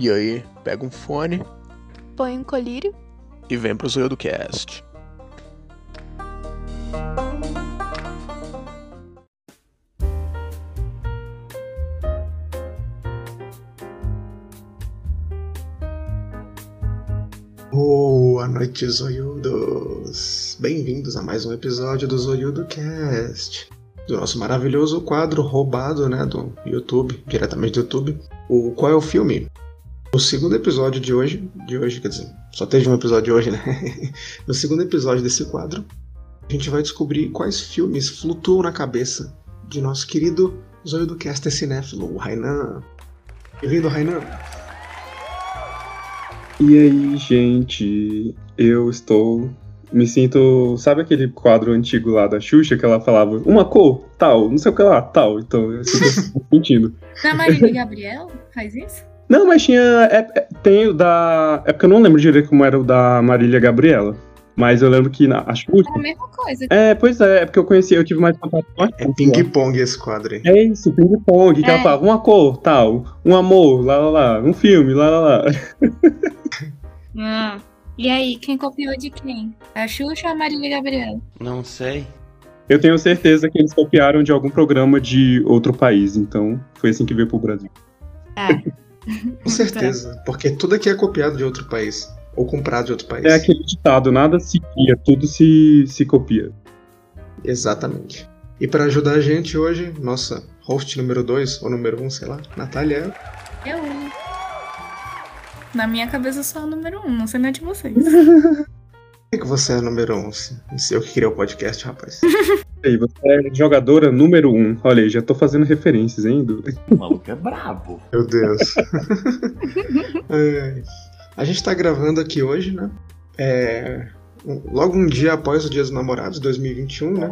E aí, pega um fone Põe um colírio. e vem pro Zoio do Cast. Boa noite, zoiudos! Bem-vindos a mais um episódio do Zoiudo Cast, do nosso maravilhoso quadro roubado, né, do YouTube, diretamente do YouTube. O qual é o filme? O segundo episódio de hoje, de hoje, quer dizer, só teve um episódio de hoje, né? no segundo episódio desse quadro, a gente vai descobrir quais filmes flutuam na cabeça de nosso querido Zoiudo Caster cinéfilo, o Rainan. Bem-vindo, Rainan! E aí, gente, eu estou. Me sinto. Sabe aquele quadro antigo lá da Xuxa que ela falava uma cor, tal, não sei o que lá, tal. Então, eu estou sentindo. Na Marília Gabriel faz isso? Não, mas tinha. É, é- tem o da. É porque eu não lembro direito como era o da Marília Gabriela. Mas eu lembro que na a Xuxa. É a mesma coisa. É, pois é, é porque eu conheci, eu tive mais contato com a É Xuxa. ping-pong esse quadro aí. É isso, ping-pong, que É. ela falava uma cor, tal, um amor, lá lá lá, um filme, lá lá lá. Ah. E aí, quem copiou de quem? A Xuxa ou a Marília Gabriel? Não sei. Eu tenho certeza que eles copiaram de algum programa de outro país, então foi assim que veio pro Brasil. Ah, Com certeza, porque tudo aqui é copiado de outro país. Ou comprado de outro país. É aquele ditado, nada se cria, tudo se, se copia. Exatamente. E para ajudar a gente hoje, nossa host número 2, ou número 1, um, sei lá, Natália. eu. Na minha cabeça sou a número um, não sei na de vocês. Por que, que você é número 1? Um? Se- se Eu que criei o podcast, rapaz. E aí, você é jogadora número um. Olha aí, já tô fazendo referências, hein? Du? O maluco é brabo. Meu Deus. É, a gente tá gravando aqui hoje, né? É, um- logo um dia após o Dia dos Namorados, 2021, né?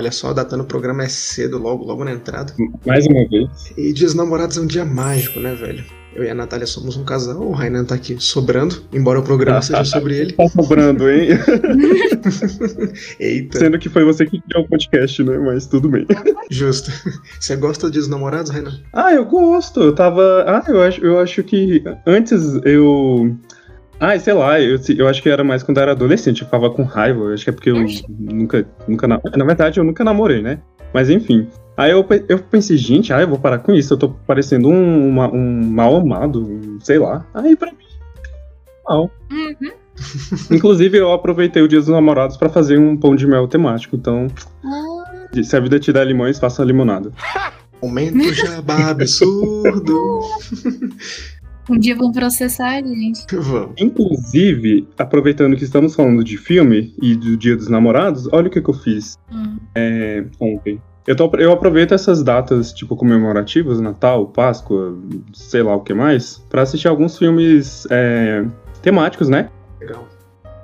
Olha só, datando o programa é cedo, logo, logo na entrada. Mais uma vez. E Dia dos Namorados é um dia mágico, né, velho? Eu e a Natália somos um casal, o Rainan tá aqui sobrando, embora o programa seja sobre ele. Tá sobrando, hein? Eita, Sendo que foi você que criou o podcast, né? Mas tudo bem. justo. Você gosta dos Namorados, Rainan? Ah, eu gosto. Eu tava. Ah, eu acho, eu acho que antes eu. Ah, sei lá, eu, eu acho que era mais quando eu era adolescente, eu ficava com raiva. Eu acho que é porque eu nunca. nunca na... na verdade, eu nunca namorei, né? Mas enfim. Aí eu, eu pensei, gente, ah, eu vou parar com isso. Eu tô parecendo um, uma- um mal amado, um- sei lá. Aí pra mim. Mal. Uhum. Inclusive, eu aproveitei o Dia dos Namorados pra fazer um pão de mel temático. Então, Ah, se a vida te dá limões, faça limonada. Momento jabá absurdo. um dia vão processar a gente. Vamos. Inclusive, aproveitando que estamos falando de filme e do Dia dos Namorados, olha o que, que eu fiz Hum. é, ontem. Eu, tô- eu aproveito essas datas, tipo, comemorativas, Natal, Páscoa, sei lá o que mais, pra assistir alguns filmes é, temáticos, né? Legal.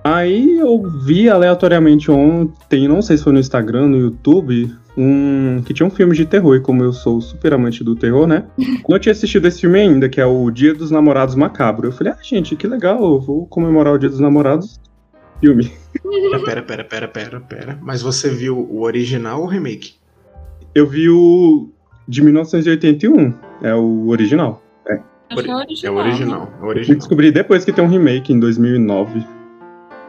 Aí eu vi aleatoriamente ontem, não sei se foi no Instagram, no YouTube, um que tinha um filme de terror, e como eu sou super amante do terror, né? Não tinha assistido esse filme ainda, que é o Dia dos Namorados Macabro. Eu falei, ah, gente, que legal, eu vou comemorar o Dia dos Namorados. Filme. Pera, pera, pera, pera, pera. Mas você viu o original ou o remake? Eu vi o de 1981, é o original. Eu sou É o original. original. É o Eu original. descobri depois que tem um remake em 2009.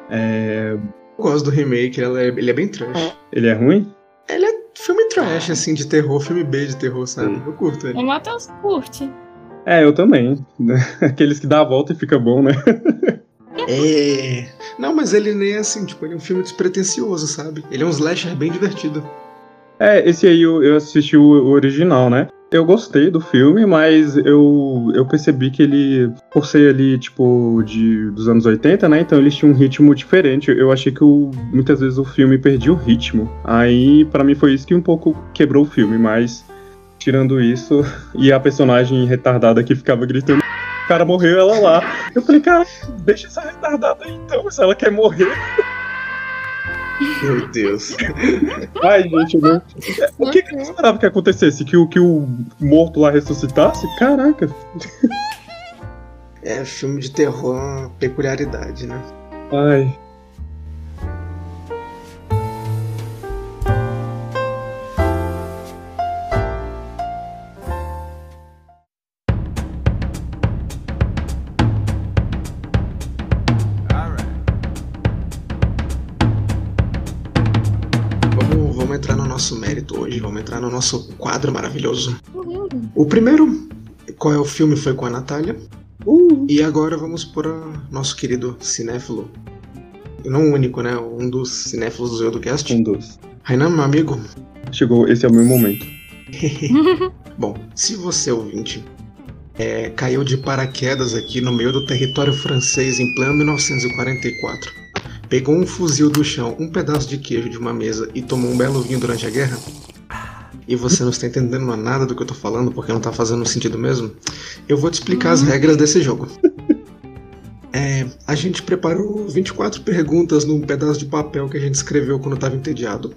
É, Eu gosto do remake, ele é, ele é bem trash. ele é ruim? Ele é filme trash, assim, de terror, filme B de terror, sabe? Sim. Eu curto ele. O Matheus curte. É, eu também. Aqueles que dá a volta e fica bom, né? É. Não, mas ele nem é assim, tipo, ele é um filme despretensioso, sabe? Ele é um slasher bem divertido. É, esse aí eu, eu assisti o, o original, né? Eu gostei do filme, mas eu, eu percebi que ele, por ser ali, tipo, de, dos anos 80, né? Então eles tinham um ritmo diferente. Eu achei que o- muitas vezes o filme perdia o ritmo. Aí, pra mim, foi isso que um pouco quebrou o filme, mas tirando isso, e a personagem retardada que ficava gritando. O cara morreu, ela lá. Eu falei, cara, deixa essa retardada aí então, se ela quer morrer. Meu Deus. Ai, gente, não. O que, que eu esperava que acontecesse? Que o, que o morto lá ressuscitasse? Caraca. É, filme de terror peculiaridade, né? Ai. No nosso quadro maravilhoso. Uhul. O primeiro, qual é o filme, foi com a Natália. Uh, E agora vamos para nosso querido cinéfilo. Não o único, né? Um dos cinéfilos do Zodocast. um dos. Rainan, meu amigo. Chegou, esse é o meu momento. Bom, se você ouvinte é, caiu de paraquedas aqui no meio do território francês em pleno 1944, pegou um fuzil do chão, um pedaço de queijo de uma mesa e tomou um belo vinho durante a guerra, e você não está entendendo nada do que eu tô falando porque não tá fazendo sentido mesmo, eu vou te explicar as regras desse jogo. É, a gente preparou 24 perguntas num pedaço de papel que a gente escreveu quando estava entediado.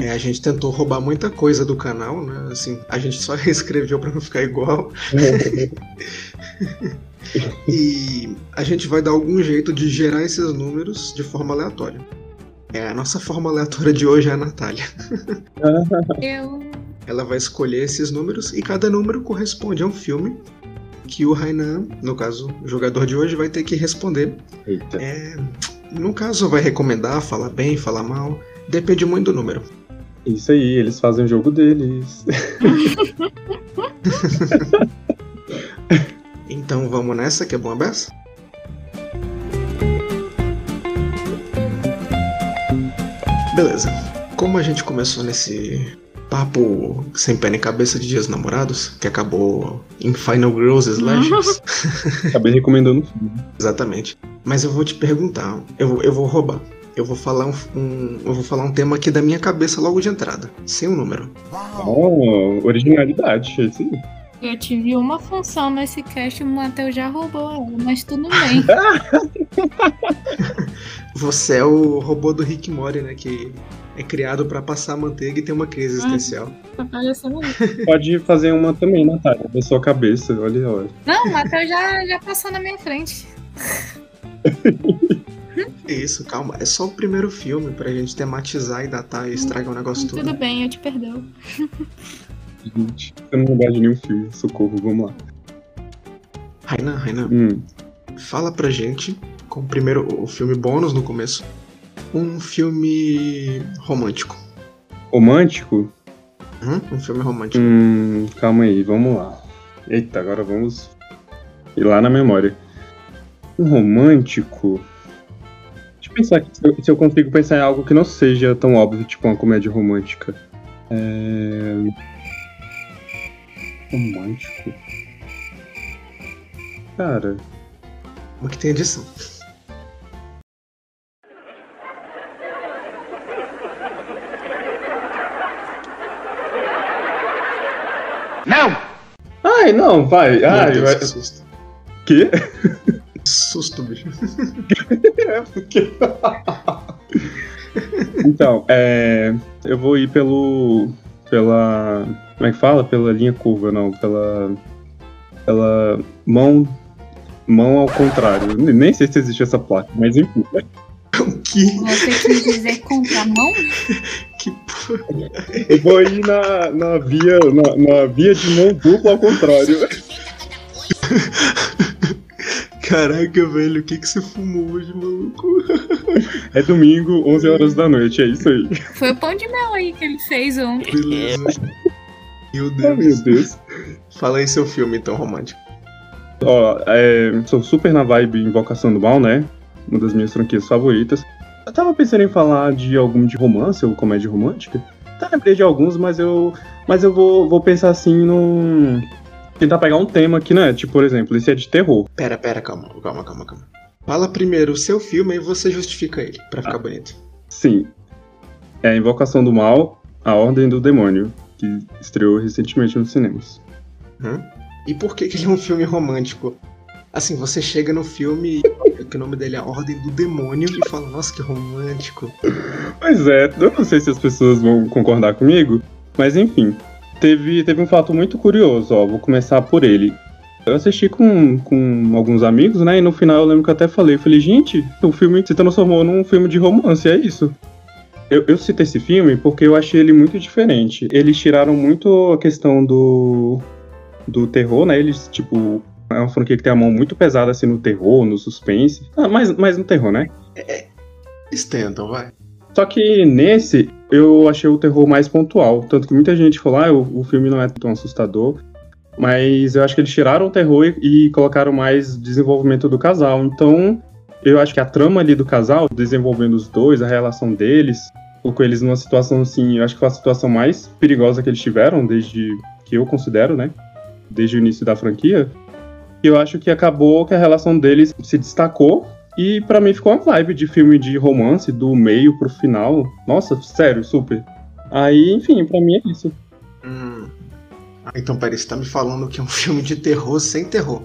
É, a gente tentou roubar muita coisa do canal, né? Assim, a gente só reescreveu para não ficar igual. E a gente vai dar algum jeito de gerar esses números de forma aleatória. É, a nossa forma aleatória de hoje é a Natália. Eu. Ela vai escolher esses números e cada número corresponde a um filme que o Rainan, no caso, o jogador de hoje, vai ter que responder. Eita. É, no caso, vai recomendar, falar bem, falar mal. Depende muito do número. Isso aí, eles fazem o jogo deles. Então vamos nessa, que é bom a beça? Beleza. Como a gente começou nesse papo sem pé nem cabeça de dias dos namorados, que acabou em Final Girls Slashes, Acabei recomendando o filme. exatamente. Mas eu vou te perguntar, eu, eu vou roubar. Eu vou falar um, um- eu vou falar um tema aqui da minha cabeça logo de entrada, sem um número. Oh, originalidade, é aí. Eu tive uma função nesse cast, o Matheus já roubou ela, mas tudo bem. Você é o robô do Rick Mori, né, que é criado pra passar manteiga e tem uma crise existencial. Tá parecendo isso. Pode fazer uma também, Natália, da sua cabeça, olha, olha. Não, o Matheus já, já passou na minha frente. Isso, calma. É só o primeiro filme pra gente tematizar e datar e estragar o negócio Tudo todo. bem, eu te perdoo. Gente, eu não lembro de nenhum filme, socorro, vamos lá. Rainan, Rainan, Hum, fala pra gente, com o primeiro o filme bônus no começo, um filme romântico. romântico? Hum? Um filme romântico. Hum, calma aí, vamos lá. Eita, agora vamos ir lá na memória. Um romântico? Deixa eu pensar aqui se eu, se eu consigo pensar em algo que não seja tão óbvio, tipo uma comédia romântica. É... Romântico? Cara, Uma que tem edição. Ai, não, vai. Meu Ai, Deus, vai. que susto. Quê? Que susto, bicho. É, porque. então, é. Eu vou ir pelo. Pela. Como é que fala? Pela linha curva, não. Pela. Pela mão. Mão ao contrário. Nem sei se existe essa placa, mas enfim. O que? Você quis dizer contramão? Que porra? Eu vou ir na, na via. Na, na via de mão dupla ao contrário. Caraca, velho, o que, que você fumou hoje, maluco? É domingo, 11 horas da noite, é isso aí. Foi o pão de mel aí que ele fez ontem. Beleza. Meu Oh, Deus. meu Deus. Fala aí seu filme, então, romântico. Ó, é, sou super na vibe Invocação do Mal, né? Uma das minhas franquias favoritas. Eu tava pensando em falar de algum de romance ou comédia romântica. Até lembrei de alguns, mas eu. Mas eu vou, vou pensar assim num. Tentar pegar um tema que, né? Tipo, por exemplo, esse é de terror. Pera, pera, calma, calma, calma, calma. Fala primeiro o seu filme e você justifica ele, pra ficar bonito. Sim. É Invocação do Mal, A Ordem do Demônio, que estreou recentemente nos cinemas. Hã? E por que, que ele é um filme romântico? Assim, você chega no filme que o nome dele é Ordem do Demônio e fala, nossa, que romântico. Pois é, eu não sei se as pessoas vão concordar comigo, mas enfim. Teve, teve um fato muito curioso, ó, vou começar por ele. Eu assisti com, com alguns amigos, né, e no final eu lembro que eu até falei, eu falei, gente, o filme se transformou num filme de romance, é isso. Eu, eu citei esse filme porque eu achei ele muito diferente. Eles tiraram muito a questão do, do terror, né, eles, tipo, é uma franquia que tem a mão muito pesada, assim, no terror, no suspense. Ah, mas, mas no terror, né? Eles tentam, vai. Só que nesse, eu achei o terror mais pontual. Tanto que muita gente falou, ah, o, o filme não é tão assustador. Mas eu acho que eles tiraram o terror e, e colocaram mais desenvolvimento do casal. Então, eu acho que a trama ali do casal, desenvolvendo os dois, a relação deles, colocou eles numa situação assim, eu acho que foi a situação mais perigosa que eles tiveram, desde que eu considero, né? Desde o início da franquia. E eu acho que acabou que a relação deles se destacou. E pra mim ficou uma vibe de filme de romance, do meio pro final. Nossa, sério, super. Aí, enfim, pra mim é isso. Hum. Ah, então, peraí, você tá me falando que é um filme de terror sem terror.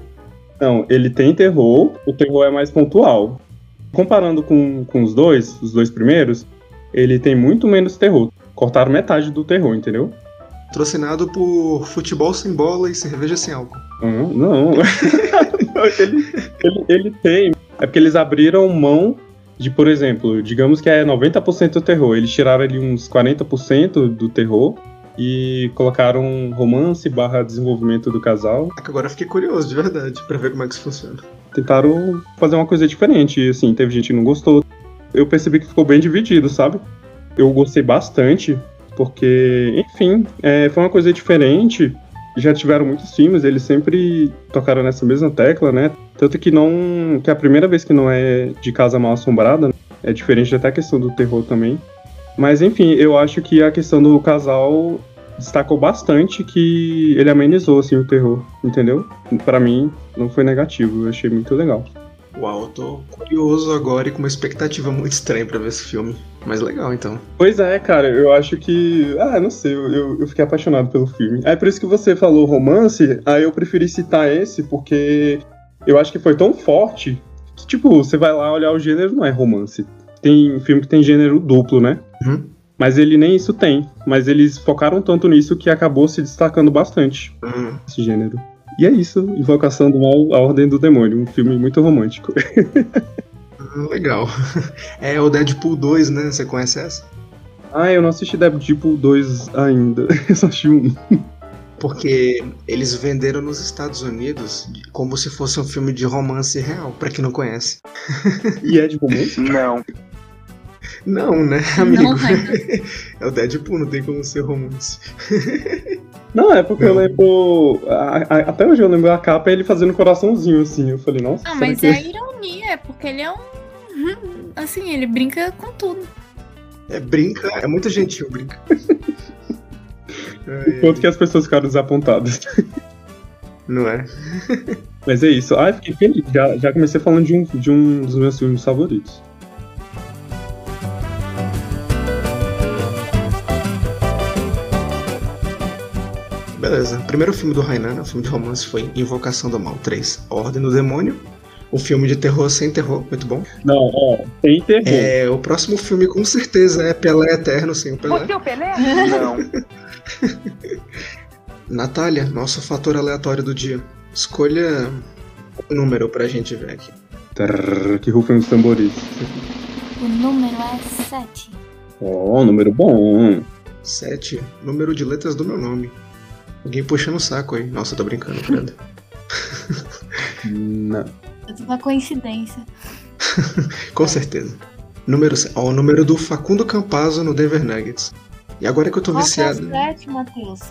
Não, ele tem terror, o terror é mais pontual. Comparando com, com os dois, os dois primeiros, ele tem muito menos terror. Cortaram metade do terror, entendeu? Patrocinado por futebol sem bola e cerveja sem álcool. Não, não. ele, ele, ele tem. É porque eles abriram mão de, por exemplo, digamos que é 90% do terror. Eles tiraram ali uns 40% do terror e colocaram romance barra desenvolvimento do casal. Agora eu fiquei curioso, de verdade, pra ver como é que isso funciona. Tentaram fazer uma coisa diferente. E, assim, teve gente que não gostou. Eu percebi que ficou bem dividido, sabe? Eu gostei bastante, porque, enfim, é, foi uma coisa diferente. Já tiveram muitos filmes, eles sempre tocaram nessa mesma tecla, né? Tanto que não. que é a primeira vez que não é de casa mal assombrada, né? é diferente até a questão do terror também. Mas enfim, eu acho que a questão do casal destacou bastante que ele amenizou assim o terror, entendeu? Para mim não foi negativo, eu achei muito legal. Uau, eu tô curioso agora e com uma expectativa muito estranha pra ver esse filme. Mas legal, então. Pois é, cara, eu acho que. Ah, não sei, eu, eu fiquei apaixonado pelo filme. É por isso que você falou romance, aí eu preferi citar esse, porque eu acho que foi tão forte que, tipo, você vai lá olhar o gênero, não é romance. Tem filme que tem gênero duplo, né? Uhum. Mas ele nem isso tem. Mas eles focaram tanto nisso que acabou se destacando bastante Uhum. esse gênero. E é isso, Invocação do Mal, A Ordem do Demônio, um filme muito romântico. Hum, Legal. É o Deadpool 2, né? Você conhece essa? ah, eu não assisti Deadpool 2 ainda, eu só assisti um. Porque eles venderam nos Estados Unidos como se fosse um filme de romance real, pra quem não conhece. E é de romance? Não. Não, né, amigo? Não, Rainer. É o Deadpool, não tem como ser romance. Não, é porque eu Não. lembro. a- a- até hoje eu lembro a capa e ele fazendo um coraçãozinho assim. Eu falei, nossa. Ah, mas que- é a ironia, é porque ele é um. Assim, ele brinca com tudo. É brinca, é muito gentil, brinca. O quanto que as pessoas ficaram desapontadas. Não é? Mas é isso. Ah, eu fiquei feliz. Já, já comecei falando de um, de um dos meus filmes favoritos. Beleza. O primeiro filme do Hainan, o filme de romance, foi Invocação do Mal 3, A Ordem do Demônio. Um filme de terror sem terror, muito bom. Não, ó, tem terror. É, o próximo filme com certeza é Pelé Eterno sem o Pelé. o Pelé? Não. Natália, nosso fator aleatório do dia. Escolha um número pra gente ver aqui. Trrr, que rufem os tambores. O número é 7. Ó, número bom. 7, número de letras do meu nome. Alguém puxando o saco aí. Nossa, tô brincando, Brenda. Não. Uma coincidência. Com certeza. Número, ó, o número do Facundo Campazzo no Denver Nuggets. E agora que eu tô Qual é o viciado. 7, Matheus?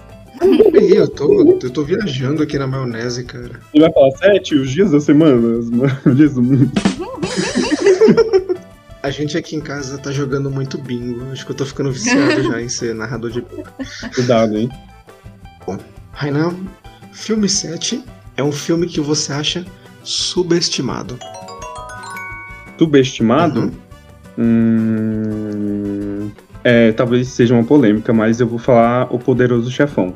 Aí, eu tô, eu tô viajando aqui na maionese, cara. Ele vai falar sete, os dias da semana, os os dias do mundo. A gente aqui em casa tá jogando muito bingo. Acho que eu tô ficando viciado já em ser narrador de bingo. Cuidado, hein? Rainan, filme 7 é um filme que você acha subestimado. Subestimado? Uhum. Hum, é, talvez seja uma polêmica, mas eu vou falar O Poderoso Chefão.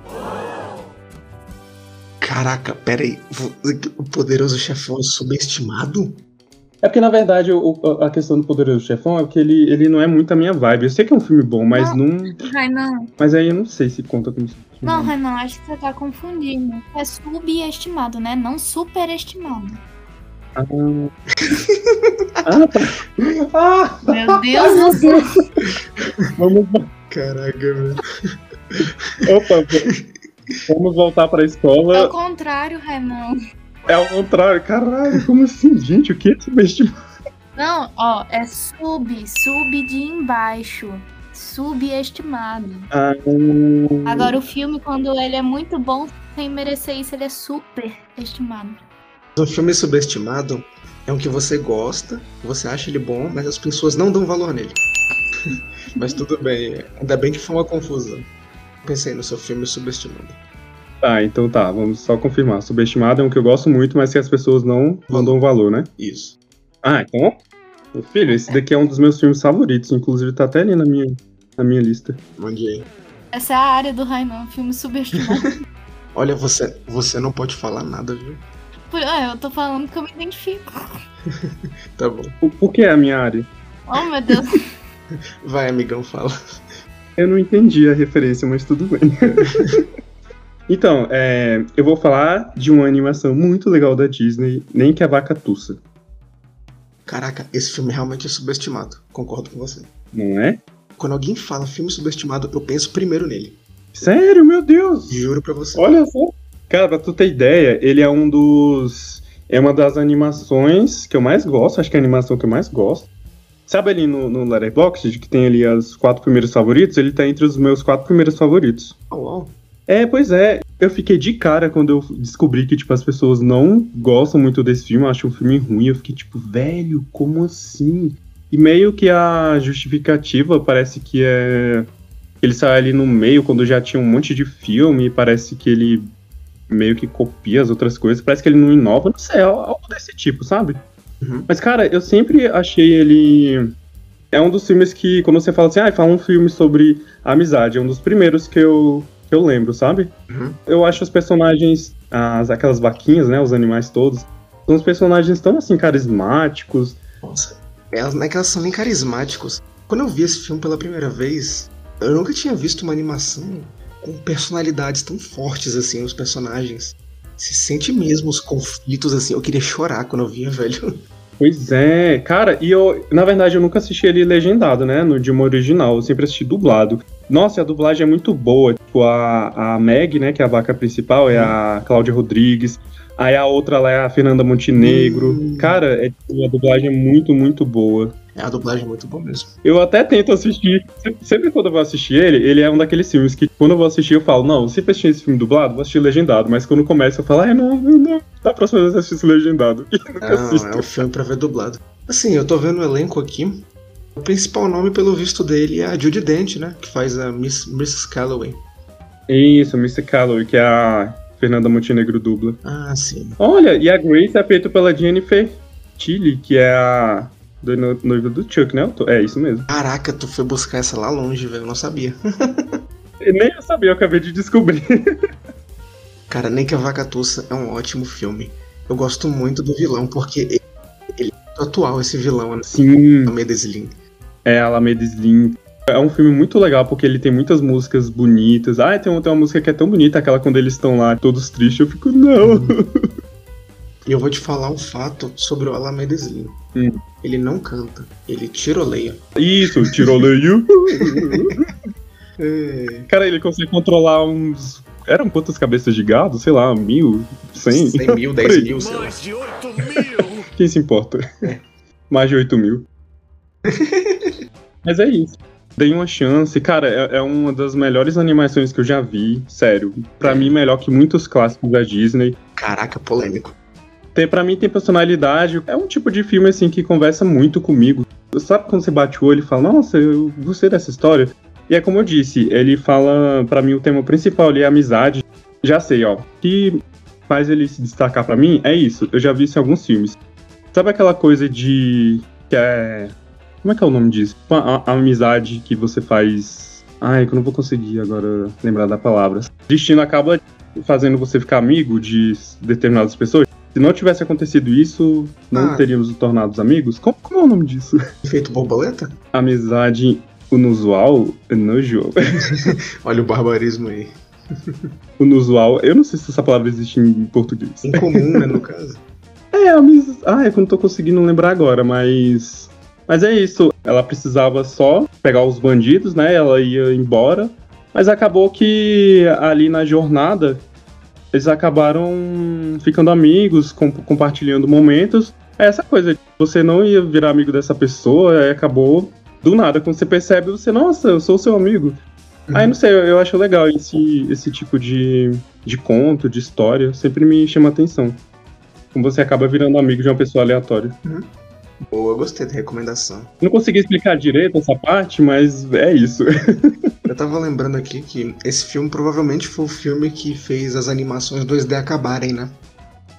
Caraca, pera aí. vo- O poderoso chefão é subestimado? É porque, na verdade, o- a questão do Poderoso Chefão é que ele, ele não é muito a minha vibe. Eu sei que é um filme bom, mas não. Rainan. Mas aí eu não sei se conta como. Não, Renan, acho que você tá confundindo. É subestimado, né? Não superestimado. Ah, ah, tá. Ah, Meu Deus do céu. vamos, Caraca, velho. opa, vamos voltar pra É o escola. contrário, Renan. É ao contrário. Caralho, como assim, gente? O que é subestimado? Não, ó, é sub, sub de embaixo. Subestimado. Ah, Agora o filme, quando ele é muito bom, sem merecer isso, ele é super estimado. O filme subestimado é um que você gosta, você acha ele bom, mas as pessoas não dão valor nele. mas tudo bem, ainda bem que foi uma confusão. Pensei no seu filme subestimado. tá, então tá, vamos só confirmar. Subestimado é um que eu gosto muito, mas que as pessoas não, não dão valor, né? Isso. Ah, então. Filho, esse daqui é um dos meus filmes favoritos, inclusive tá até ali na minha, na minha lista. Mande aí. Essa é a área do Rainan, filme subestimado. Olha, você, você não pode falar nada, viu? Por, ah, eu tô falando que eu me identifico. Tá bom. Por, por que é a minha área? Oh, meu Deus. Vai, amigão, fala. Eu não entendi a referência, mas tudo bem. então, é, eu vou falar de uma animação muito legal da Disney, Nem que a Vaca Tussa, Caraca, esse filme realmente é subestimado. Concordo com você. não é? Quando alguém fala filme subestimado, eu penso primeiro nele. Sério, meu Deus! Juro pra você. Olha só. Cara, pra tu ter ideia, ele é um dos. É uma das animações que eu mais gosto, acho que é a animação que eu mais gosto. Sabe ali no, no Letterboxd, que tem ali as quatro primeiros favoritos? Ele tá entre os meus quatro primeiros favoritos. Oh, uau. É, pois é. Eu fiquei de cara quando eu descobri que, tipo, as pessoas não gostam muito desse filme, acham um filme ruim. Eu fiquei, tipo, velho, como assim? E meio que a justificativa parece que é. Ele saiu ali no meio quando já tinha um monte de filme, e parece que ele meio que copia as outras coisas, parece que ele não inova, não sei, algo desse tipo, sabe? Uhum. Mas, cara, eu sempre achei ele. É um dos filmes que, quando você fala assim, ah, fala um filme sobre amizade, é um dos primeiros que eu, que eu lembro, sabe? Uhum. Eu acho os personagens, as, aquelas vaquinhas, né, os animais todos, são os personagens tão, assim, carismáticos. Nossa. Elas, não é que elas são nem carismáticos. Quando eu vi esse filme pela primeira vez, eu nunca tinha visto uma animação com personalidades tão fortes assim, os personagens. Se sente mesmo os conflitos assim. Eu queria chorar quando eu via, velho. Pois é, cara, e eu, na verdade, eu nunca assisti ele legendado, né, no idioma original, eu sempre assisti dublado. Nossa, a dublagem é muito boa, tipo, a, a Meg, né, que é a vaca principal, é a Cláudia Rodrigues, aí a outra lá é a Fernanda Montenegro. Hum. Cara, é, a dublagem é muito, muito boa. É, a dublagem é muito boa mesmo. Eu até tento assistir. Se- Sempre quando eu vou assistir ele, ele é um daqueles filmes que quando eu vou assistir eu falo, não, se assistir esse filme dublado, vou assistir legendado. Mas quando começa eu falo, ai, não, não, não. Da próxima vez eu assisto legendado. E nunca Não, assisto. é um filme pra ver dublado. Assim, eu tô vendo o elenco aqui. O principal nome, pelo visto dele, é a Judy Dent, né? Que faz a Miss, Mrs. Calloway. Isso, Mr. Calloway, que é a Fernanda Montenegro dubla. Ah, sim. Olha, e a Grace é feita pela Jennifer Tilly, que é a do no- noiva do Chuck, né? É isso mesmo. Caraca, tu foi buscar essa lá longe, velho. Eu não sabia. Nem eu sabia, eu acabei de descobrir. Cara, Nem que a Vaca Tussa é um ótimo filme. Eu gosto muito do vilão, porque ele, ele é muito atual, esse vilão, né? Sim, O Medellín. É, Alameda Slim. É um filme muito legal porque ele tem muitas músicas bonitas. Ah, tem, uma- tem uma música que é tão bonita, aquela quando eles estão lá todos tristes. Eu fico, não. E eu vou te falar um fato sobre o Alameda Slim. Hum. Ele não canta, ele tiroleia. Isso, tiroleio. É, Cara, ele consegue controlar uns. Eram quantas cabeças de gado? Sei lá, mil? Cem? 100 mil, 10 mil, sei lá. Mais de 8 mil! Quem se importa? Mais de 8 mil. Mas é isso. Dei uma chance. Cara, é, é uma das melhores animações que eu já vi. Sério. Pra mim, melhor que muitos clássicos da Disney. Caraca, polêmico. Tem, pra mim tem personalidade. É um tipo de filme assim que conversa muito comigo. Sabe quando você bate o olho e fala, nossa, eu gostei dessa história? E é como eu disse, ele fala, pra mim, o tema principal ali é amizade. Já sei, ó. O que faz ele se destacar pra mim é isso. Eu já vi isso em alguns filmes. Sabe aquela coisa de. que é. Como é que é o nome disso? A, a- a amizade que você faz. Ai, que eu não vou conseguir agora lembrar da palavra. Destino acaba fazendo você ficar amigo de determinadas pessoas. Se não tivesse acontecido isso, não Ah. teríamos nos tornados amigos? Como, como é o nome disso? Efeito borboleta? Amizade inusual? Inusual. Olha o barbarismo aí. Inusual. Eu não sei se essa palavra existe em português. Incomum, né, no caso. É, amizade. Ah, é que eu não tô conseguindo lembrar agora, mas. Mas é isso. Ela precisava só pegar os bandidos, né? Ela ia embora. Mas acabou que ali na jornada eles acabaram ficando amigos, com- compartilhando momentos. É essa coisa, você não ia virar amigo dessa pessoa, aí acabou do nada. Quando você percebe, você, nossa, eu sou seu amigo. Uhum. Aí não sei, eu, eu acho legal esse, esse tipo de, de conto, de história, sempre me chama atenção. Como você acaba virando amigo de uma pessoa aleatória. Boa, gostei da recomendação. Não consegui explicar direito essa parte, mas é isso. Eu tava lembrando aqui que esse filme provavelmente foi o filme que fez as animações 2D acabarem, né?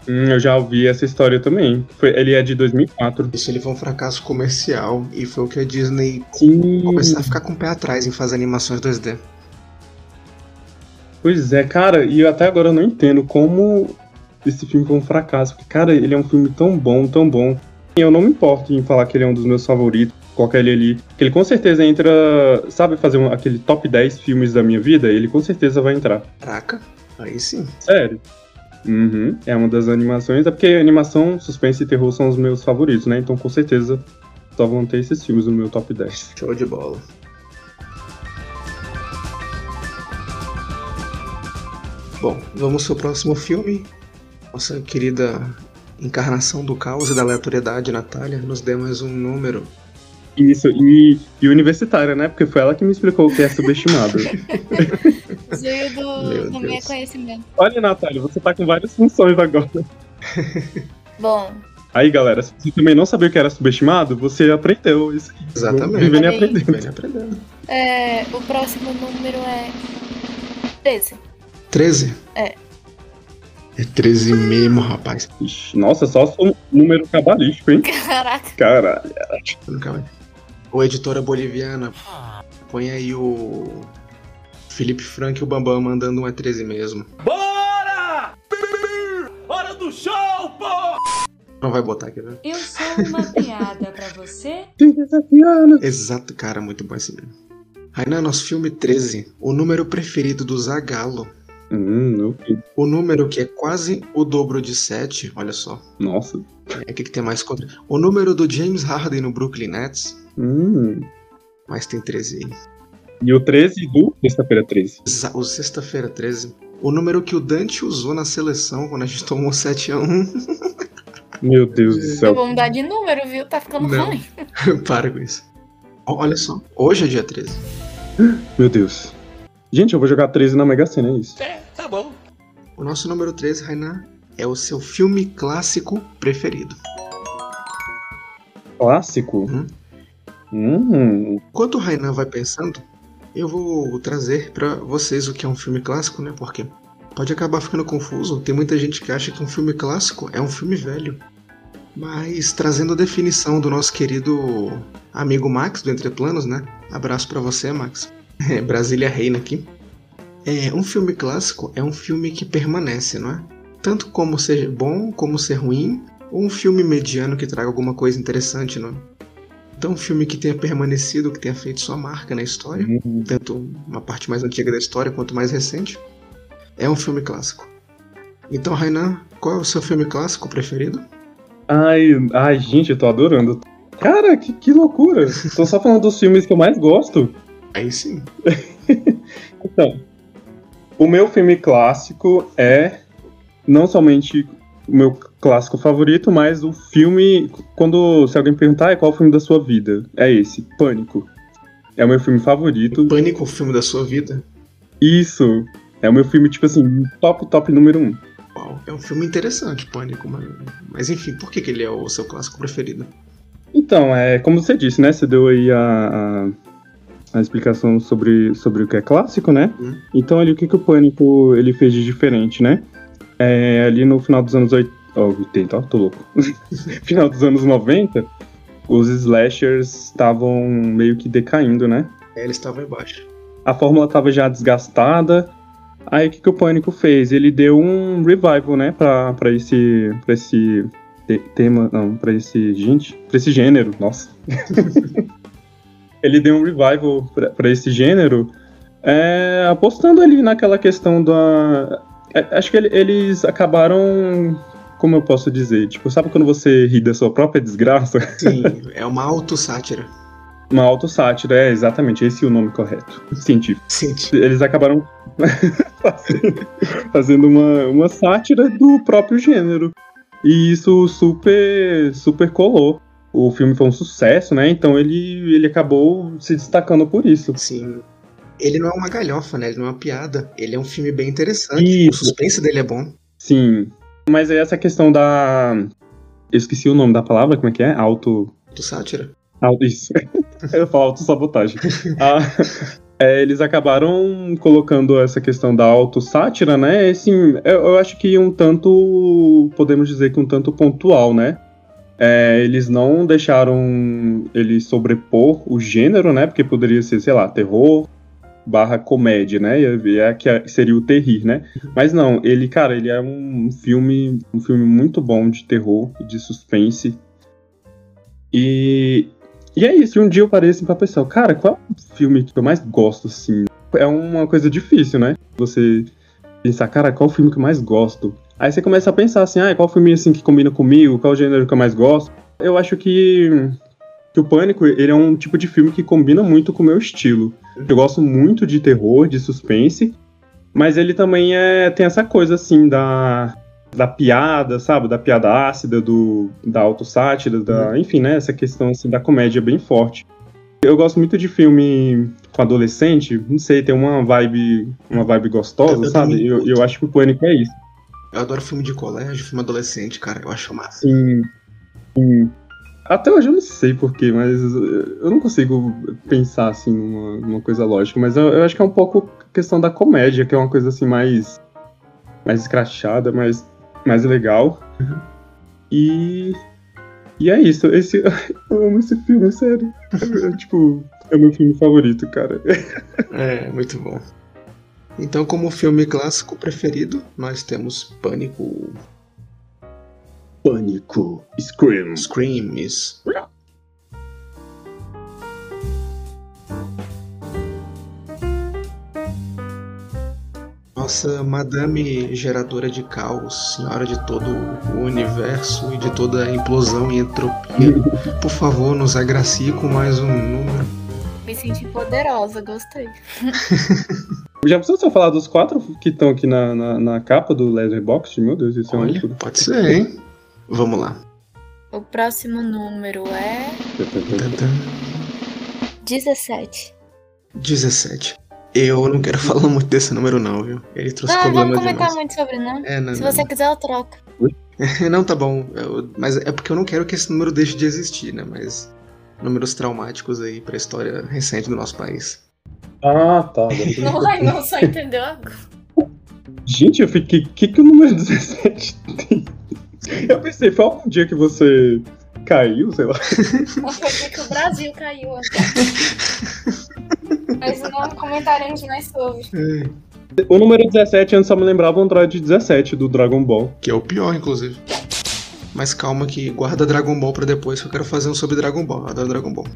Hum, eu já ouvi essa história também. Foi, ele é de 2004. Isso ele foi um fracasso comercial e foi o que a Disney Sim. começou a ficar com o pé atrás em fazer animações 2D. Pois é, cara, e até agora eu não entendo como esse filme foi um fracasso. Porque, cara, ele é um filme tão bom, tão bom. E eu não me importo em falar que ele é um dos meus favoritos, colocar ele ali. Que ele com certeza entra. Sabe fazer um- aquele top 10 filmes da minha vida? Ele com certeza vai entrar. Caraca, aí sim. Sério. Uhum. É uma das animações. É porque animação, suspense e terror são os meus favoritos, né? Então com certeza só vão ter esses filmes no meu top 10. Show de bola. Bom, vamos pro próximo filme. Nossa querida encarnação do caos e da aleatoriedade, Natália, nos dê mais um número. Isso, e, e universitária, né? Porque foi ela que me explicou o que é subestimado. Veio do, Meu do meu Deus. conhecimento. Olha, Natália, você tá com várias funções agora. Bom, Aí, galera, se você também não sabia o que era subestimado, você aprendeu isso. Exatamente. Vivendo e aprendendo. Vem aprendendo. é, o próximo número é 13. 13? É. É 13 mesmo, rapaz. Ixi, nossa, só um número cabalístico, hein? Caraca. Caralho. Ô, editora boliviana, põe aí o Felipe Frank e o Bambam mandando um é 13 mesmo. Bora! Hora do show, pô! Não vai botar aqui, né? Eu sou uma piada pra você? Exato, cara, muito bom esse mesmo. Rainan, nosso filme 13, o número preferido do Zagalo. Hum, ok. O número que é quase o dobro de 7, olha só. Nossa. É o que, que tem mais contra. O número do James Harden no Brooklyn Nets, Hum. mas tem 13 aí. E o 13 do Sexta-feira 13. Exa- O sexta-feira 13. O número que o Dante usou na seleção quando a gente tomou 7 a 1 Meu Deus do céu. Vamos mudar de número, viu? Tá ficando Não. ruim. Para com isso. Olha só, hoje é dia 13. Meu Deus. Gente, eu vou jogar 13 na Mega Sena, é isso. É, tá bom. O nosso número 13, Rainan, é o seu filme clássico preferido. Clássico? Uhum. Hum. Enquanto o Rainan vai pensando, eu vou trazer pra vocês o que é um filme clássico, né? Porque pode acabar ficando confuso. Tem muita gente que acha que um filme clássico é um filme velho. Mas trazendo a definição do nosso querido amigo Max do Entre Planos, né? Abraço pra você, Max. É, Brasília Reina aqui. É, um filme clássico é um filme que permanece, não é? Tanto como ser bom, como ser ruim, ou um filme mediano que traga alguma coisa interessante, não é? Então, um filme que tenha permanecido, que tenha feito sua marca na história, Hum. tanto uma parte mais antiga da história quanto mais recente, é um filme clássico. Então, Rainan, qual é o seu filme clássico preferido? Ai, ai, gente, eu tô adorando. Cara, que, que loucura. tô só falando dos filmes que eu mais gosto. Aí sim. Então, o meu filme clássico é não somente o meu clássico favorito, mas o filme. Quando se alguém perguntar "Ah, qual é o filme da sua vida, é esse, Pânico. É o meu filme favorito. Pânico, o filme da sua vida. Isso. É o meu filme, tipo assim, top, top número um. Uau, é um filme interessante, Pânico, mas, mas enfim, por que, que ele é o seu clássico preferido? Então, é como você disse, né? Você deu aí a, a, a explicação sobre, sobre o que é clássico, né? Hum. Então ali o que, que o Pânico ele fez de diferente, né? É, ali no final dos anos 80, ó, 80 ó, tô louco. final dos anos 90, os slashers estavam meio que decaindo, né? É, ele estava embaixo. A fórmula estava já desgastada. Aí o que, que o Pânico fez? Ele deu um revival, né, pra, pra esse. pra esse te- tema. Não, pra esse. Gente, pra esse gênero, nossa. ele deu um revival pra, pra esse gênero, é, apostando ali naquela questão da. é, acho que ele- eles acabaram. Como eu posso dizer? Tipo, sabe quando você ri da sua própria desgraça? Sim, é uma autossátira. Uma autossátira, é exatamente esse é o nome correto. Científico. Sim, eles acabaram fazendo- fazendo uma, uma sátira do próprio gênero. E isso super, super colou. O filme foi um sucesso, né? Então ele, ele acabou se destacando por isso. Sim. Ele não é uma galhofa, né? Ele não é uma piada. Ele é um filme bem interessante. Isso. O suspense dele é bom. Sim. Mas é essa questão da. Eu esqueci o nome da palavra, como é que é? Auto. Sátira. Auto isso. Eu falo autossabotagem. ah, é, eles acabaram colocando essa questão da autossátira, né? Assim, eu, eu acho que um tanto. Podemos dizer que um tanto pontual, né? É, eles não deixaram ele sobrepor o gênero, né? Porque poderia ser, sei lá, terror barra comédia, né? E é que seria o terrir, né? Mas não, ele, cara, ele é um filme, um filme muito bom de terror e de suspense. E, e é isso. Um dia eu parei assim pra pensar, cara, qual é o filme que eu mais gosto, assim? É uma coisa difícil, né? Você pensar, cara, qual é o filme que eu mais gosto? Aí você começa a pensar assim, ah, qual filme assim que combina comigo, qual gênero que eu mais gosto. Eu acho que, que o Pânico, ele é um tipo de filme que combina muito com o meu estilo. Eu gosto muito de terror, de suspense, mas ele também é, tem essa coisa assim da, da piada, sabe? Da piada ácida, do, da autossátira, da, enfim, né? Essa questão assim, da comédia bem forte. Eu gosto muito de filme com adolescente, não sei, tem uma vibe, uma vibe gostosa, Eu sabe? Eu, eu acho que o Pânico é isso. Eu adoro filme de colégio, filme adolescente, cara. Eu acho massa. Sim. Sim. Até hoje eu não sei porquê, mas eu não consigo pensar assim numa, numa coisa lógica. Mas eu, eu acho que é um pouco questão da comédia, que é uma coisa assim mais. mais escrachada, mais, mais legal. E. E é isso. Esse, eu amo esse filme, sério. É, tipo, é o meu filme favorito, cara. É, muito bom. Então, como filme clássico preferido, nós temos Pânico, Pânico. Scream. Screams. Nossa Madame Geradora de Caos, Senhora de todo o universo e de toda a implosão e entropia, por favor, nos agracie com mais um número. Me senti poderosa, gostei. Já precisou só falar dos quatro que estão aqui na, na, na capa do Letterboxd? Meu Deus, isso é Olha, muito. pode ser, hein? Vamos lá. O próximo número é Tantã. 17. 17. Eu não quero falar muito desse número, não, viu? Ele trouxe Não, problema vamos comentar muito sobre, não. É, não, Se não. você quiser, eu troco. Não, tá bom. Eu- mas é porque eu não quero que esse número deixe de existir, né? Mas números traumáticos aí pra história recente do nosso país. Ah, tá. Não, ai, não, só entendeu agora. Gente, eu fiquei. O que, que o número 17 tem? Eu pensei, foi algum dia que você caiu, sei lá. Foi que o Brasil caiu Mas não comentaremos mais sobre. O número 17 antes só me lembrava o Android 17 do Dragon Ball. Que é o pior, inclusive. Mas calma que guarda Dragon Ball pra depois, que eu quero fazer um sobre Dragon Ball. Eu adoro Dragon Ball.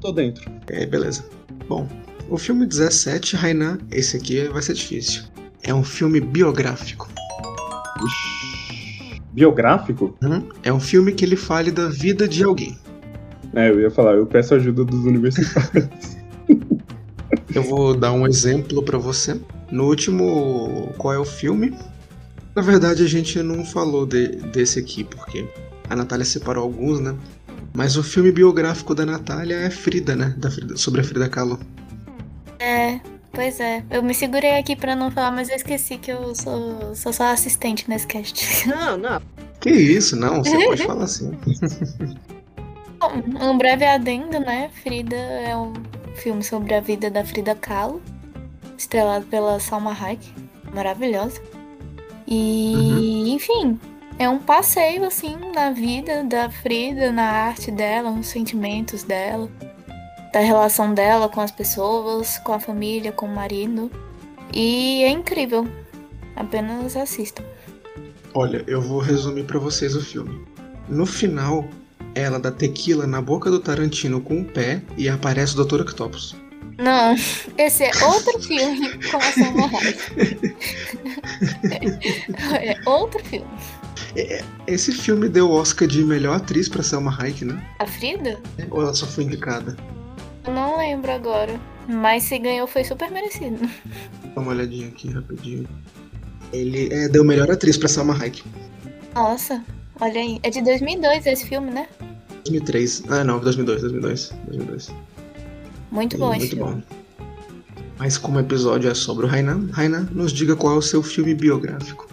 Tô dentro. É, beleza. Bom, o filme 17, Rainan, esse aqui vai ser difícil. É um filme biográfico. Biográfico? Uhum. É um filme que ele fale da vida de alguém. É, eu ia falar, eu peço ajuda dos universitários. Eu vou dar um exemplo pra você. No último Qual é o filme? Na verdade, a gente não falou de- desse aqui, porque a Natália separou alguns, né? Mas o filme biográfico da Natália é Frida, né? Da Frida- sobre a Frida Kahlo. É, pois é. Eu me segurei aqui pra não falar, mas eu esqueci que eu sou, sou só assistente nesse cast. Não, não. Que isso, não, você pode falar assim. Bom, um breve adendo, né? Frida é um filme sobre a vida da Frida Kahlo, estrelado pela Salma Hayek, maravilhosa. E, enfim, é um passeio assim na vida da Frida, na arte dela, nos sentimentos dela, da relação dela com as pessoas, com a família, com o marido. E é incrível. Apenas assistam. Olha, eu vou resumir pra vocês o filme. No final, ela dá tequila na boca do Tarantino com o pé e aparece o Dr. Octopus. Não, esse é outro filme com a Salma Hayek. É outro filme. Esse filme deu o Oscar de melhor atriz pra Selma Hayek, né? A Frida? Ou ela só foi indicada? Eu não lembro agora. Mas se ganhou foi super merecido. Dá uma olhadinha aqui rapidinho. Ele é, deu melhor atriz pra Selma Hayek. Nossa, Olha aí, é de 2002 esse filme, né? 2003. Ah, não, 2002, 2002. 2002. Muito bom esse Muito filme. bom. Mas como o episódio é sobre o Rainan, Rainan, nos diga qual é o seu filme biográfico.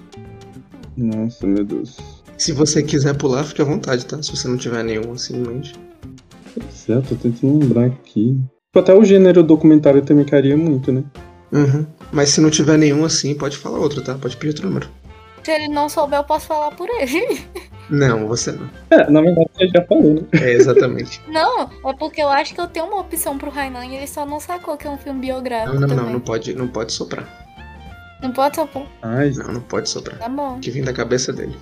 Nossa, meu Deus. Se você quiser pular, fique à vontade, tá? Se você não tiver nenhum assim em mente. Certo, tô tentando lembrar aqui. Tipo, Até o gênero documentário também caria muito, né? Uhum. Mas se não tiver nenhum assim, pode falar outro, tá? Pode pedir outro número. Se ele não souber, eu posso falar por ele. Não, você não. É, na verdade você já falou, né? É, exatamente. Não, é porque eu acho que eu tenho uma opção pro Rainan e ele só não sacou que é um filme biográfico Não, não, também. não, não pode, não pode soprar. Não pode só pôr. Ai, Não, não pode soprar. Tá bom. Que vem da cabeça dele.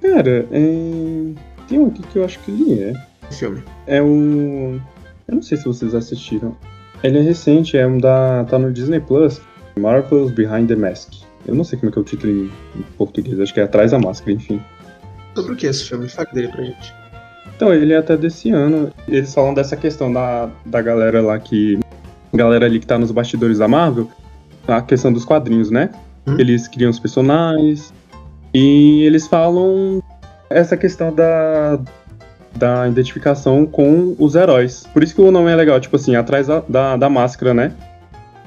cara, é... tem um aqui que eu acho que ele é. Filme. É o. Eu não sei se vocês assistiram. Ele é recente, é um da. tá no Disney Plus. Marvel's Behind the Mask. Eu não sei como é que é o título em em português, acho que é Atrás da Máscara, enfim. Sobre o que é esse filme? Fale dele pra gente. Então, ele é até desse ano. Eles falam dessa questão da, da galera lá que. Galera ali que tá nos bastidores da Marvel. A questão dos quadrinhos, né? Hum. Eles criam os personagens. E eles falam essa questão da. Da identificação com os heróis. Por isso que o nome é legal, tipo assim, atrás da, da, da máscara, né?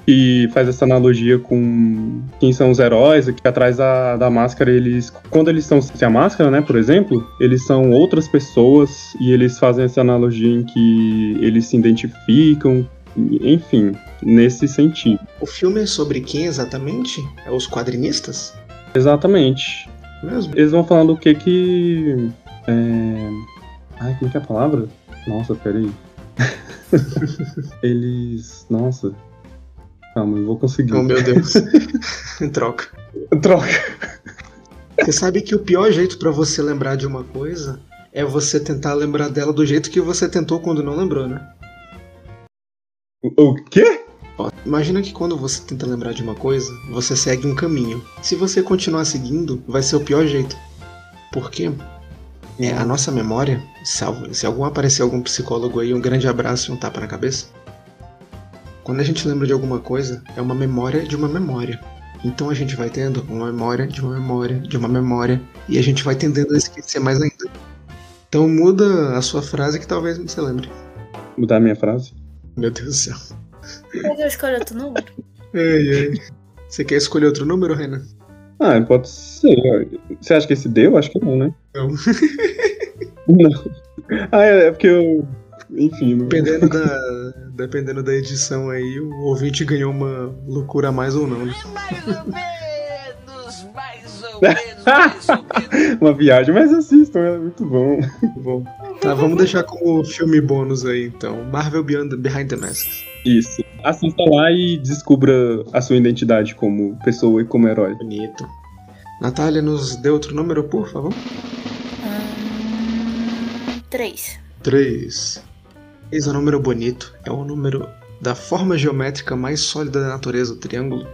E faz essa analogia com quem são os heróis, que atrás da, da máscara eles. Quando eles estão sem a máscara, né, por exemplo, eles são outras pessoas e eles fazem essa analogia em que eles se identificam, enfim, nesse sentido. O filme é sobre quem exatamente? É os quadrinistas? Exatamente. Mesmo? Eles vão falando o que que. É... Ai, como que é a palavra? Nossa, peraí. eles. Nossa. Calma, eu vou conseguir. Oh, meu Deus. Troca. Troca. Você sabe que o pior jeito pra você lembrar de uma coisa é você tentar lembrar dela do jeito que você tentou quando não lembrou, né? O o quê? Ó, imagina que quando você tenta lembrar de uma coisa, você segue um caminho. Se você continuar seguindo, vai ser o pior jeito. Por quê? É, a nossa memória, salvo, se algum aparecer algum psicólogo aí, um grande abraço e um tapa na cabeça. Quando a gente lembra de alguma coisa, é uma memória de uma memória. Então a gente vai tendo uma memória de uma memória de uma memória e a gente vai tendendo a esquecer mais ainda. Então muda a sua frase que talvez você lembre. Mudar a minha frase? Meu Deus do céu. Mas eu escolhi outro número. Ai, ai. Você quer escolher outro número, Renan? Ah, pode ser. Você acha que esse deu? Acho que não, né? Não. Não. Ah, é, é porque eu. Enfim. não- Dependendo da, dependendo da edição aí, o ouvinte ganhou uma loucura a mais ou não. né? Mais ou menos, mais ou menos, mais ou menos. Uma viagem, mas assistam, é muito bom. Bom, tá, vamos deixar como filme bônus aí então. Marvel Beyond Behind the Masks. Isso. Assista lá e descubra a sua identidade como pessoa e como herói. Bonito. Natália, nos dê outro número, por favor. Hum, três. 3. Esse é um número bonito. É o número da forma geométrica mais sólida da natureza, o triângulo.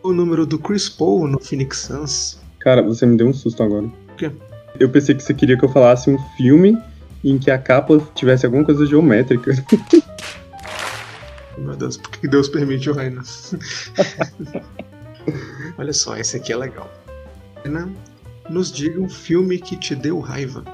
O número do Chris Paul no Phoenix Suns. Cara, você me deu um susto agora. quê? Eu pensei que você queria que eu falasse um filme em que a capa tivesse alguma coisa geométrica. Meu Deus, por que Deus permite o Renan? Olha só, esse aqui é legal. Renan, nos diga um filme que te deu raiva.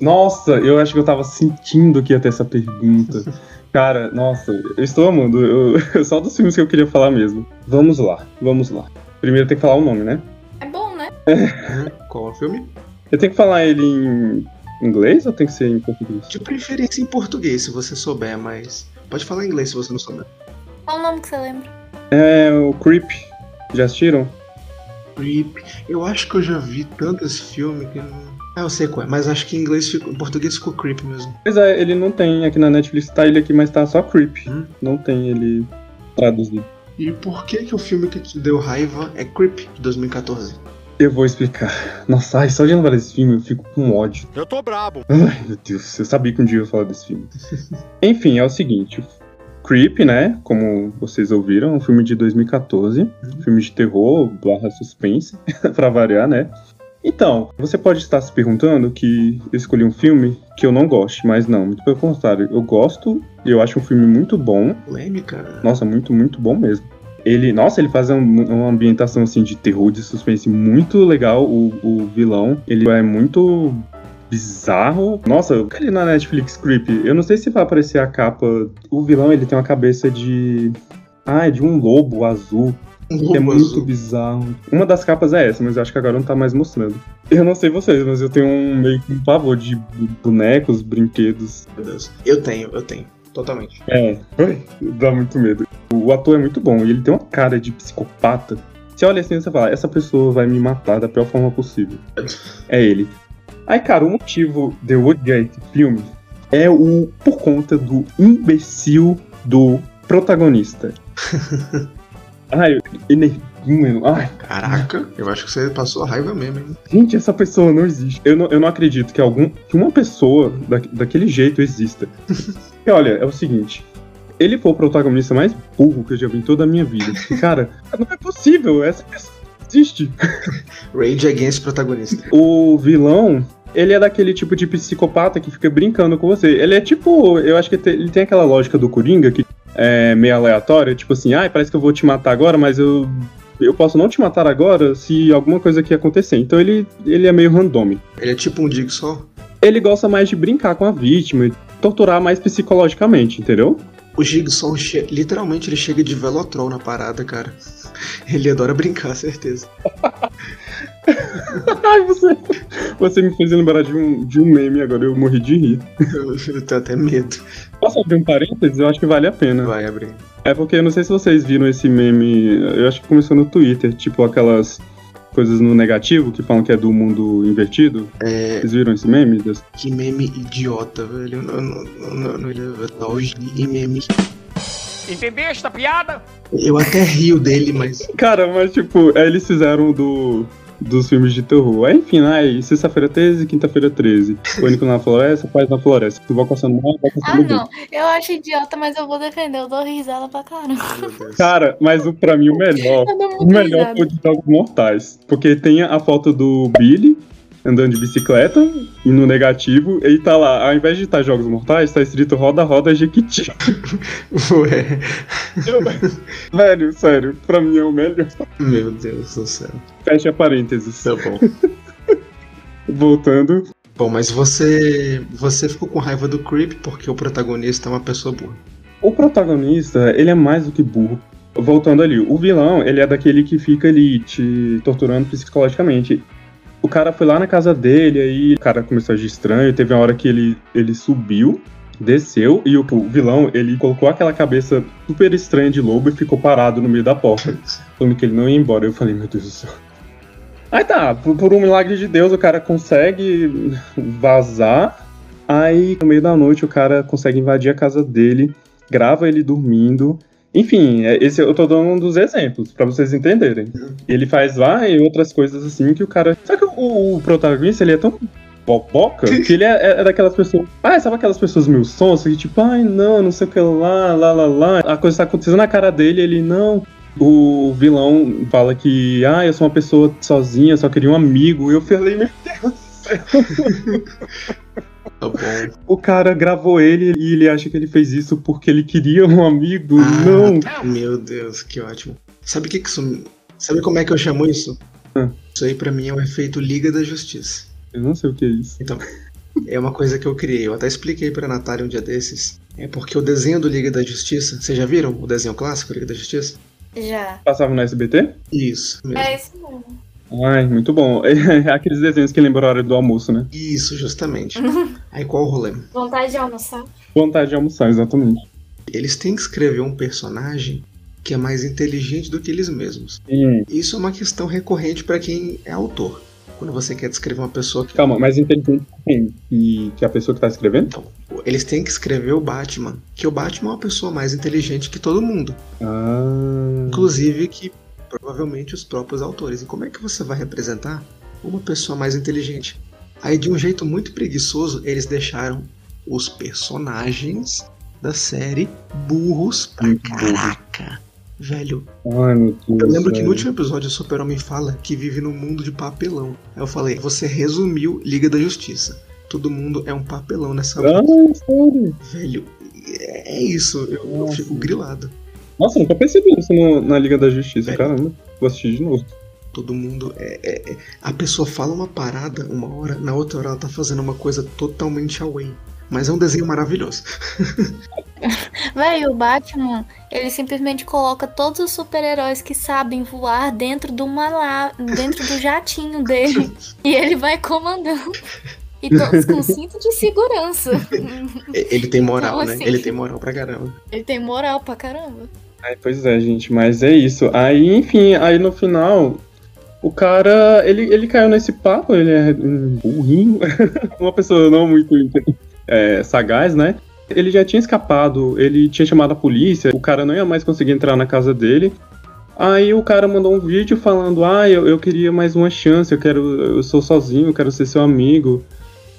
Nossa, eu acho que eu tava sentindo que ia ter essa pergunta. Cara, nossa, eu estou amando. Eu, só dos filmes que eu queria falar mesmo. Vamos lá, vamos lá. Primeiro tem que falar o nome, né? É bom, né? Qual é o filme? Eu tenho que falar ele em inglês ou tem que ser em português? De preferência em português, se você souber, mas. Pode falar em inglês se você não souber. Qual o nome que você lembra? É o Creep. Já assistiram? Creep. Eu acho que eu já vi tanto esse filme que não. Ah, eu sei qual é, mas acho que em inglês ficou, em português ficou Creep mesmo. Pois é, ele não tem aqui na Netflix, tá ele aqui, mas tá só Creep. Hum. Não tem ele traduzido. E por que que o filme que te deu raiva é Creep, de 2014? Eu vou explicar. Nossa, ai, só de lembrar desse filme eu fico com ódio. Eu tô brabo. Ai, meu Deus, eu sabia que um dia eu ia falar desse filme. Enfim, é o seguinte. Creep, né? Como vocês ouviram, é um filme de 2014. Um filme de terror, barra suspense, pra variar, né? Então, você pode estar se perguntando que eu escolhi um filme que eu não gosto, mas não, muito pelo contrário. Eu gosto, eu acho um filme muito bom. Polêmica? Nossa, muito, muito bom mesmo. Ele, nossa, ele faz um- uma ambientação assim de terror, de suspense muito legal. O, o vilão, ele é muito bizarro. Nossa, eu ali na Netflix Creep. Eu não sei se vai aparecer a capa. O vilão, ele tem uma cabeça de. Ah, de um lobo azul. Que é muito bizarro. Uma das capas é essa, mas eu acho que agora não tá mais mostrando. Eu não sei vocês, mas eu tenho um meio que um pavor de bonecos, brinquedos. Meu Deus. Eu tenho, eu tenho. Totalmente. É, dá muito medo. O ator é muito bom e ele tem uma cara de psicopata. Você olha assim e você fala, essa pessoa vai me matar da pior forma possível. É ele. Aí, cara, o motivo de eu odiar esse filme é o por conta do imbecil do protagonista. Ai, energúmeno. Ai, Caraca, eu acho que você passou raiva mesmo, hein? Gente, essa pessoa não existe. Eu não, eu não acredito que algum que uma pessoa da, daquele jeito exista. e olha, é o seguinte. Ele foi o protagonista mais burro que eu já vi em toda a minha vida. Cara, não é possível. Essa pessoa não existe. Rage Against protagonista. O vilão, ele é daquele tipo de psicopata que fica brincando com você. Ele é tipo, eu acho que ele tem aquela lógica do Coringa que é meio aleatória, tipo assim, ai, parece que eu vou te matar agora, mas eu eu posso não te matar agora se alguma coisa aqui acontecer. Então ele, ele é meio random. Ele é tipo um Jigsaw. Ele gosta mais de brincar com a vítima torturar mais psicologicamente, entendeu? O che- literalmente, ele chega de velotrol na parada, cara. Ele adora brincar, certeza. Ai, você, você me fez lembrar de um, de um meme agora, eu morri de rir. Eu, eu tenho até medo. Posso abrir um parênteses? Eu acho que vale a pena. Vai abrir. É porque eu não sei se vocês viram esse meme, eu acho que começou no Twitter, tipo aquelas coisas no negativo que falam que é do mundo invertido. É, Vocês viram esse meme? Que meme idiota, velho. Eu não, não, não, não, não, tá hoje em meme. Entendeste a piada? Eu até rio dele, mas. Cara, mas tipo, aí eles fizeram do. Dos filmes de terror. Aí, enfim, aí, sexta-feira 13, quinta-feira 13. Pânico na floresta, paz na floresta. Invocação do mal, Ah, invocação do bem. não. Eu acho idiota, mas eu vou defender. Eu dou risada pra caramba. Cara, mas o, pra mim o melhor. O melhor risada. foi de Jogos Mortais. Porque tem a foto do Billy andando de bicicleta e no negativo, e tá lá, ao invés de estar Jogos Mortais, tá escrito Roda Roda Jequiti. Ué. Eu- Velho, sério, pra mim é o melhor. Meu Deus do céu. Fecha parênteses. Tá bom. Voltando. Bom, mas você. Você ficou com raiva do Creep porque o protagonista é uma pessoa burra. O protagonista, ele é mais do que burro. Voltando ali, o vilão, ele é daquele que fica ali te torturando psicologicamente. O cara foi lá na casa dele, aí o cara começou a agir estranho, teve uma hora que ele, ele subiu, desceu, e o, o vilão, ele colocou aquela cabeça super estranha de lobo e ficou parado no meio da porta, falando que ele não ia embora. Eu falei, meu Deus do céu. Aí tá, por, por um milagre de Deus, o cara consegue vazar, aí no meio da noite o cara consegue invadir a casa dele, grava ele dormindo. Enfim, é- esse eu tô dando um dos exemplos, pra vocês entenderem. Ele faz lá e outras coisas assim que o cara. Só que o, o protagonista, ele é tão boboca que ele é, é- é daquelas pessoas. Ah, sabe aquelas pessoas meio sons que tipo, ai não, não sei o que lá, lá, lá, lá. A coisa tá acontecendo na cara dele, ele não. O vilão fala que, ah, eu sou uma pessoa sozinha, só queria um amigo. E eu falei, meu Deus do céu. Tá bom. O cara gravou ele e ele acha que ele fez isso porque ele queria um amigo. Ah, Não. Meu Deus, que ótimo. Sabe o que que isso. Sabe como é que eu chamo isso? Hum. Isso aí pra mim é o efeito Liga da Justiça. Eu não sei o que é isso. É uma coisa que eu criei. Eu até expliquei pra Natália um dia desses. É porque o desenho do Liga da Justiça. Vocês já viram o desenho clássico, Liga da Justiça? Já. Passava no SBT? Isso, mesmo. É isso mesmo. Ai, muito bom. É aqueles desenhos que lembram a hora do almoço, né? Isso, justamente. Aí qual o rolê? Vontade de almoçar? Vontade de almoçar, exatamente. Eles têm que escrever um personagem que é mais inteligente do que eles mesmos. Hum, Isso é uma questão recorrente pra quem é autor. Quando você quer descrever uma pessoa que. calma, mas inteligente quem? E que a pessoa que tá escrevendo? Então, eles têm que escrever o Batman. Que o Batman é uma pessoa mais inteligente que todo mundo. Ah. Inclusive que provavelmente os próprios autores. E como é que você vai representar uma pessoa mais inteligente? Aí, de um jeito muito preguiçoso, eles deixaram os personagens da série burros pra burro. caraca. Velho, Ai, meu Deus. eu lembro que velho. no último episódio o Super-Homem fala que vive num mundo de papelão. Aí eu falei, você resumiu Liga da Justiça. Todo mundo é um papelão nessa Ah, sério? Velho, é isso. Eu, eu fico grilado. Nossa, nunca percebi isso no- na Liga da Justiça, É. caramba. Vou assistir de novo. Todo mundo é, é- é- A pessoa fala uma parada uma hora, na outra hora ela tá fazendo uma coisa totalmente away. Mas é um desenho maravilhoso. Véi, o Batman, ele simplesmente coloca todos os super-heróis que sabem voar dentro do malá, dentro do jatinho dele. e ele vai comandando. E todos com cinto de segurança. Ele tem moral, Como né? assim? Ele tem moral pra caramba. Ele tem moral pra caramba. Ai, pois é, gente, mas é isso. Aí, enfim, aí no final, o cara, ele, ele caiu nesse papo, ele é um burrinho, uma pessoa não muito é, sagaz, né? Ele já tinha escapado, ele tinha chamado a polícia, o cara não ia mais conseguir entrar na casa dele. Aí o cara mandou um vídeo falando, ah, eu, eu queria mais uma chance, eu quero, eu sou sozinho, eu quero ser seu amigo.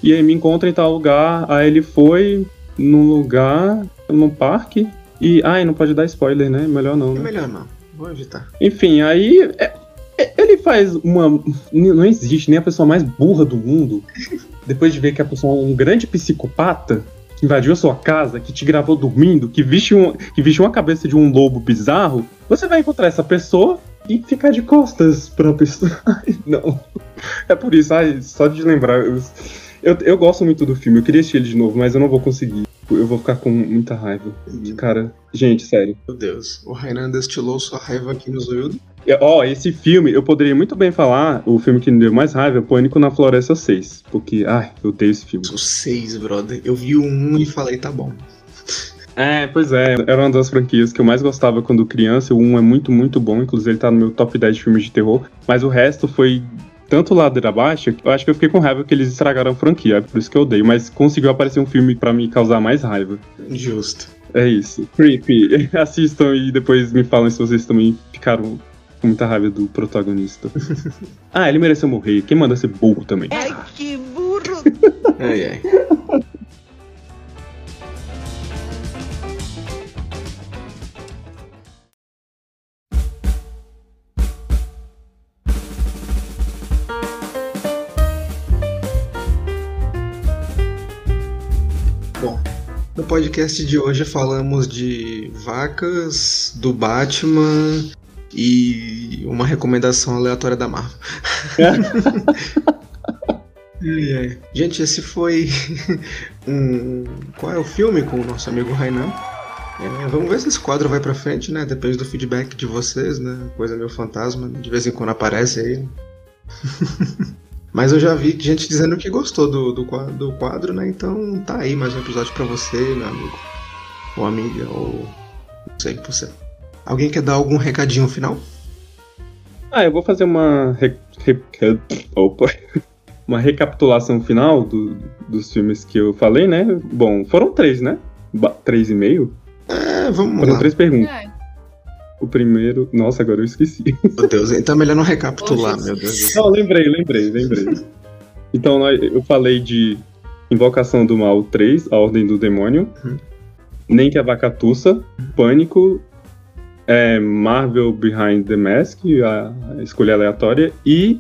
E aí me encontra em tal lugar. Aí ele foi num lugar, num parque, e. Ai, não pode dar spoiler, né? Melhor não, É né? melhor não. Vou evitar. Enfim, aí. é- é- ele faz uma. Não existe nem a pessoa mais burra do mundo. Depois de ver que a pessoa é um grande psicopata. que Invadiu a sua casa, que te gravou dormindo, que vestiu, um, que vestiu uma cabeça de um lobo bizarro. Você vai encontrar essa pessoa e ficar de costas pra pessoa. Ai, não. É por isso, ai, só de lembrar. Eu, eu, eu gosto muito do filme, eu queria assistir ele de novo, mas eu não vou conseguir. Eu vou ficar com muita raiva. Cara, gente, sério. Meu Deus. O Rainan destilou sua raiva aqui no Zoiudo. Ó, esse filme, eu poderia muito bem falar, o filme que me deu mais raiva é Pânico na Floresta 6. Porque, ai, eu odeio esse filme. São seis, brother. Eu vi o um e falei, tá bom. É, pois é, era uma das franquias que eu mais gostava quando criança. O 1 é muito, muito bom, inclusive ele tá no meu top 10 de filmes de terror. Mas o resto foi tanto ladeira abaixo, eu acho que eu fiquei com raiva que eles estragaram a franquia, é por isso que eu odeio. Mas conseguiu aparecer um filme pra me causar mais raiva. Justo. É isso. Creepy. Assistam e depois me falem se vocês também ficaram com muita raiva do protagonista. ah, ele mereceu morrer. Quem manda ser burro também? Ai, que burro! Ai, ai. Podcast de hoje falamos de vacas, do Batman e uma recomendação aleatória da Marvel. Gente, esse foi um. Qual é o filme com o nosso amigo Rainan? É, vamos ver se esse quadro vai pra frente, né? Depende do feedback de vocês, né? Coisa meio fantasma, de vez em quando aparece aí. Mas eu já vi gente dizendo que gostou do, do, do quadro, né? Então tá aí mais um episódio pra você, meu amigo. Ou amiga, ou. Não sei, você. Alguém quer dar algum recadinho final? Ah, eu vou fazer uma. Re... re- Opa! Uma recapitulação final do- dos filmes que eu falei, né? Bom, foram três, né? Ba- Três e meio? É, vamos Foram lá. três perguntas. Ai, O primeiro. Nossa, agora eu esqueci. Meu Deus, então é melhor não recapitular, meu Deus. Não, lembrei, lembrei, lembrei. Então eu falei de Invocação do Mal 3, A Ordem do Demônio, Uhum. Nem que a Vacatuça, Pânico, é, Marvel Behind the Mask, a escolha aleatória, e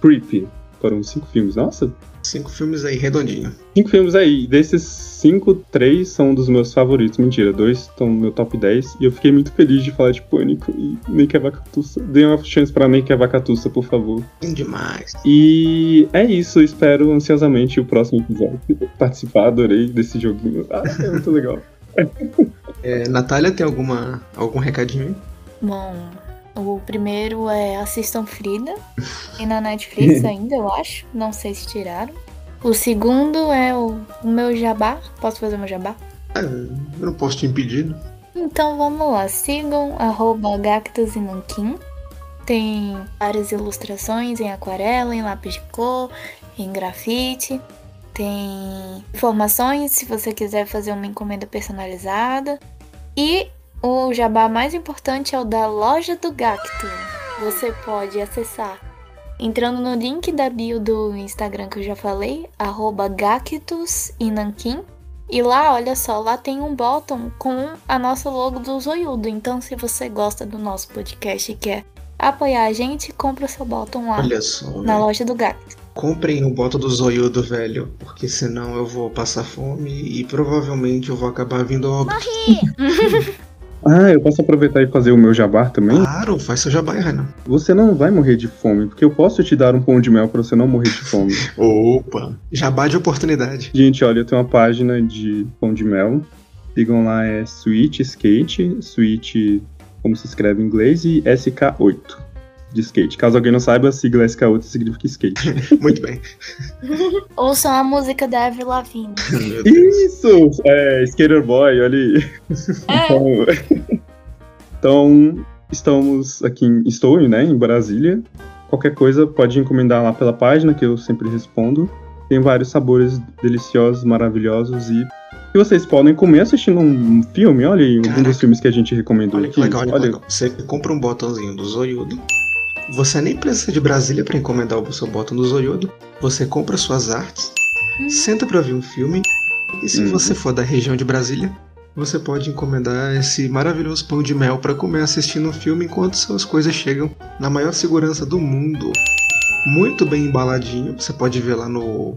Creepy. Foram cinco filmes. Nossa, Cinco filmes aí, redondinho. cinco filmes aí. Desses cinco, três são dos meus favoritos. Mentira, dois estão no meu top 10. E eu fiquei muito feliz de falar de Pânico e Nem que a Vacatuça. Dê uma chance pra que a Vacatuça, por favor. Tem demais. E é isso, espero ansiosamente o próximo episódio. Participar, adorei desse joguinho. Ah, é muito legal. É, Natália, tem alguma, algum recadinho? Bom, o primeiro é Assistam Frida. E na Netflix ainda, eu acho. Não sei se tiraram. O segundo é o, o meu jabá. Posso fazer meu jabá? Ah, eu não posso te impedir, né? Então vamos lá, sigam arroba e Nanquim. Tem várias ilustrações em aquarela, em lápis de cor, em grafite. Tem informações se você quiser fazer uma encomenda personalizada. E o jabá mais importante é o da loja do Gacto. Você pode acessar entrando no link da bio do Instagram que eu já falei, arroba Gactus e Nanquim. E lá, olha só, lá tem um bottom com a nossa logo do Zoiudo. Então, se você gosta do nosso podcast e quer apoiar a gente, compra o seu bottom lá Olha só, na velho. loja do Gato. comprem o bota do zoiudo, velho, porque senão eu vou passar fome e provavelmente eu vou acabar vindo ao óbito. Ah, eu posso aproveitar e fazer o meu jabá também? Claro, faz seu jabá, Renan. Você não vai morrer de fome, porque eu posso te dar um pão de mel pra você não morrer de fome. Opa, jabá de oportunidade. Gente, olha, eu tenho uma página de pão de mel. Sigam lá, é Sweet Skate, Sweet, como se escreve em inglês, e SK8 de skate. Caso alguém não saiba, a sigla SK8 significa skate. Muito bem. Ouçam a música da Avril Lavigne. Isso! É, Skater Boy, olha aí. É, Então, então, estamos aqui em, estou, né, em Brasília. Qualquer coisa pode encomendar lá pela página, que eu sempre respondo. Tem vários sabores deliciosos, maravilhosos e que vocês podem comer assistindo um filme. Olha aí, um dos filmes que a gente recomendou Olha que aqui. legal, olha que legal. Você compra um botãozinho do Zoiudo. Você nem precisa de Brasília para encomendar o seu botão do Zoiudo. Você compra suas artes, senta para ver um filme. E se Uhum. você for da região de Brasília, você pode encomendar esse maravilhoso pão de mel para comer assistindo um filme enquanto suas coisas chegam na maior segurança do mundo. Muito bem embaladinho. Você pode ver lá no.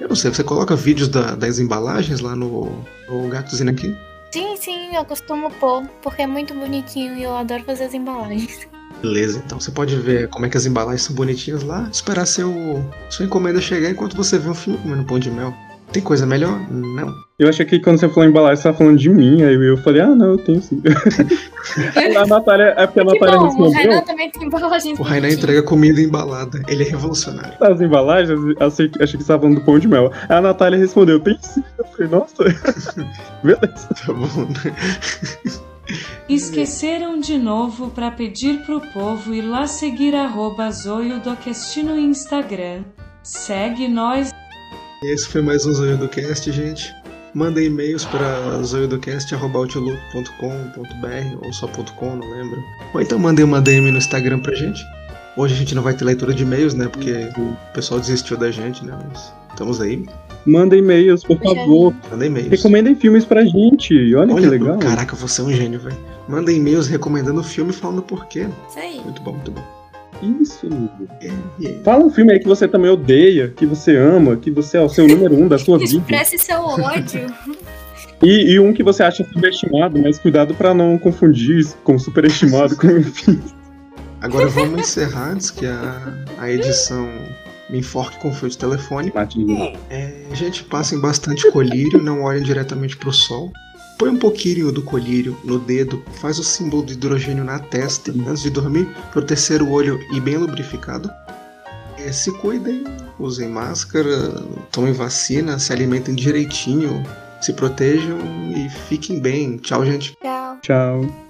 Eu não sei, você coloca vídeos da- das embalagens lá no, no Gatozinho aqui. Sim, sim, eu costumo pôr, porque é muito bonitinho e eu adoro fazer as embalagens. Beleza, então você pode ver como é que as embalagens são bonitinhas lá, esperar seu, sua encomenda chegar enquanto você vê um filme comendo pão de mel. Tem coisa melhor? Não. Eu achei que quando você falou embalagem, você tava falando de mim. Aí eu falei, ah, não, eu tenho sim. a Natália, é porque a que Natália bom, o respondeu. Renan também tem embalagens O Rainan entrega comida embalada. Ele é revolucionário. As embalagens, achei, achei que você estava falando do pão de mel. Aí a Natália respondeu, tem sim. Eu falei, nossa. Beleza. Tá bom, né? Esqueceram de novo pra pedir pro povo ir lá seguir arroba Zoiudocast no Instagram. Segue nós Esse foi mais um Zoio do Cast, gente. Mandem e-mails para zoiodocast.outlook.com.br ou só .com, não lembro. Ou então mandem uma DM no Instagram pra gente. Hoje a gente não vai ter leitura de e-mails, né? Porque o pessoal desistiu da gente, né? Mas estamos aí. Manda e-mails, por favor. Mandem e-mails. Recomendem filmes pra gente. Olha, que Olha, legal. caraca, você é um gênio, velho. Manda e-mails recomendando o filme e falando por quê. Isso aí. Muito bom, muito bom. Isso. Yeah, yeah. Fala um filme aí que você também odeia, que você ama, que você é o seu número um da sua vida. Expresse seu ódio. E, e um que você acha subestimado, mas cuidado pra não confundir com superestimado com enfim. Agora vamos encerrar antes que a, a edição me enforque com fio de telefone. É, gente, passem bastante colírio, não olhem diretamente pro sol. Põe um pouquinho do colírio no dedo, faz o símbolo do hidrogênio na testa antes de dormir, pro terceiro olho e bem lubrificado. É, se cuidem, usem máscara, tomem vacina, se alimentem direitinho, se protejam e fiquem bem. Tchau, gente. Tchau. Tchau.